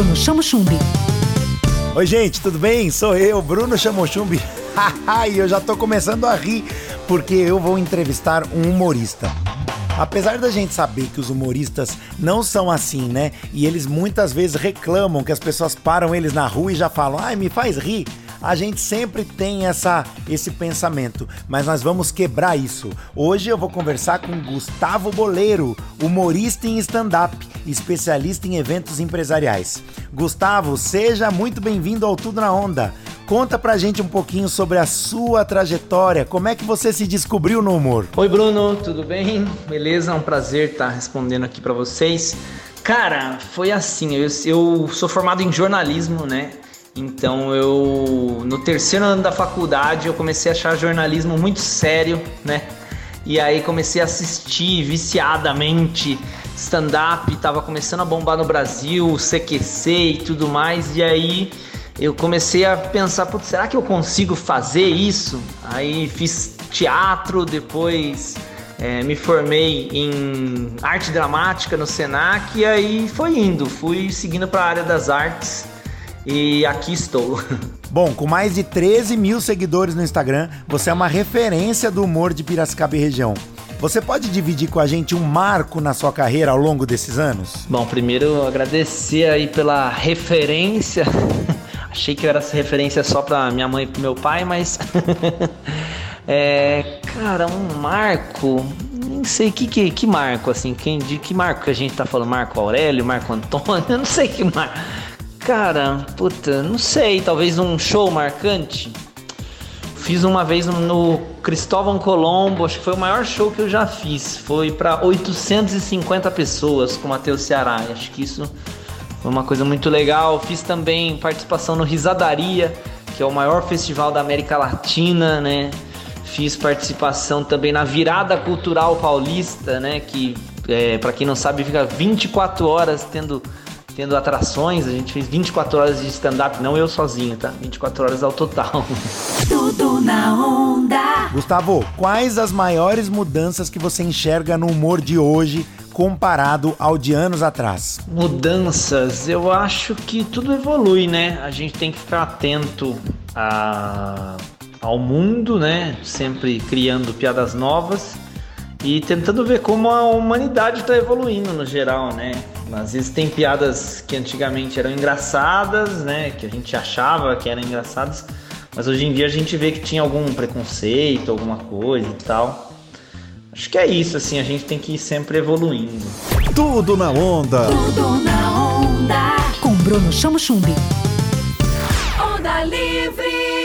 Bruno Chamo Chumbi. Oi, gente, tudo bem? Sou eu, Bruno Chamo Chumbi. e eu já tô começando a rir porque eu vou entrevistar um humorista. Apesar da gente saber que os humoristas não são assim, né? E eles muitas vezes reclamam que as pessoas param eles na rua e já falam: "Ai, me faz rir" a gente sempre tem essa, esse pensamento, mas nós vamos quebrar isso. Hoje eu vou conversar com Gustavo Boleiro, humorista em stand-up, especialista em eventos empresariais. Gustavo, seja muito bem-vindo ao Tudo na Onda. Conta pra gente um pouquinho sobre a sua trajetória, como é que você se descobriu no humor? Oi Bruno, tudo bem? Beleza? É um prazer estar respondendo aqui para vocês. Cara, foi assim, eu, eu sou formado em jornalismo, né? Então eu no terceiro ano da faculdade eu comecei a achar jornalismo muito sério, né? E aí comecei a assistir viciadamente stand-up, tava começando a bombar no Brasil, CQC e tudo mais, e aí eu comecei a pensar, putz, será que eu consigo fazer isso? Aí fiz teatro, depois é, me formei em arte dramática no Senac e aí foi indo, fui seguindo para a área das artes e aqui estou. Bom, com mais de 13 mil seguidores no Instagram, você é uma referência do humor de Piracicaba e região. Você pode dividir com a gente um marco na sua carreira ao longo desses anos? Bom, primeiro agradecer aí pela referência. Achei que era essa referência só para minha mãe e pro meu pai, mas é, cara, um marco, nem sei que, que que marco assim, quem de que marco que a gente tá falando, Marco Aurélio, Marco Antônio, eu não sei que marco. Cara, puta, não sei, talvez um show marcante. Fiz uma vez no Cristóvão Colombo, acho que foi o maior show que eu já fiz. Foi para 850 pessoas com o Matheus Ceará. Acho que isso foi uma coisa muito legal. Fiz também participação no Risadaria, que é o maior festival da América Latina, né? Fiz participação também na Virada Cultural Paulista, né? Que, é, para quem não sabe, fica 24 horas tendo tendo atrações. A gente fez 24 horas de stand-up, não eu sozinho, tá? 24 horas ao total. Tudo na onda. Gustavo, quais as maiores mudanças que você enxerga no humor de hoje comparado ao de anos atrás? Mudanças, eu acho que tudo evolui, né? A gente tem que ficar atento a, ao mundo, né? Sempre criando piadas novas e tentando ver como a humanidade está evoluindo no geral, né? Às vezes tem piadas que antigamente eram engraçadas, né? Que a gente achava que eram engraçadas, mas hoje em dia a gente vê que tinha algum preconceito, alguma coisa e tal. Acho que é isso, assim, a gente tem que ir sempre evoluindo. Tudo na onda. Tudo na onda. Com Bruno Chamo Chumbi. Onda Livre.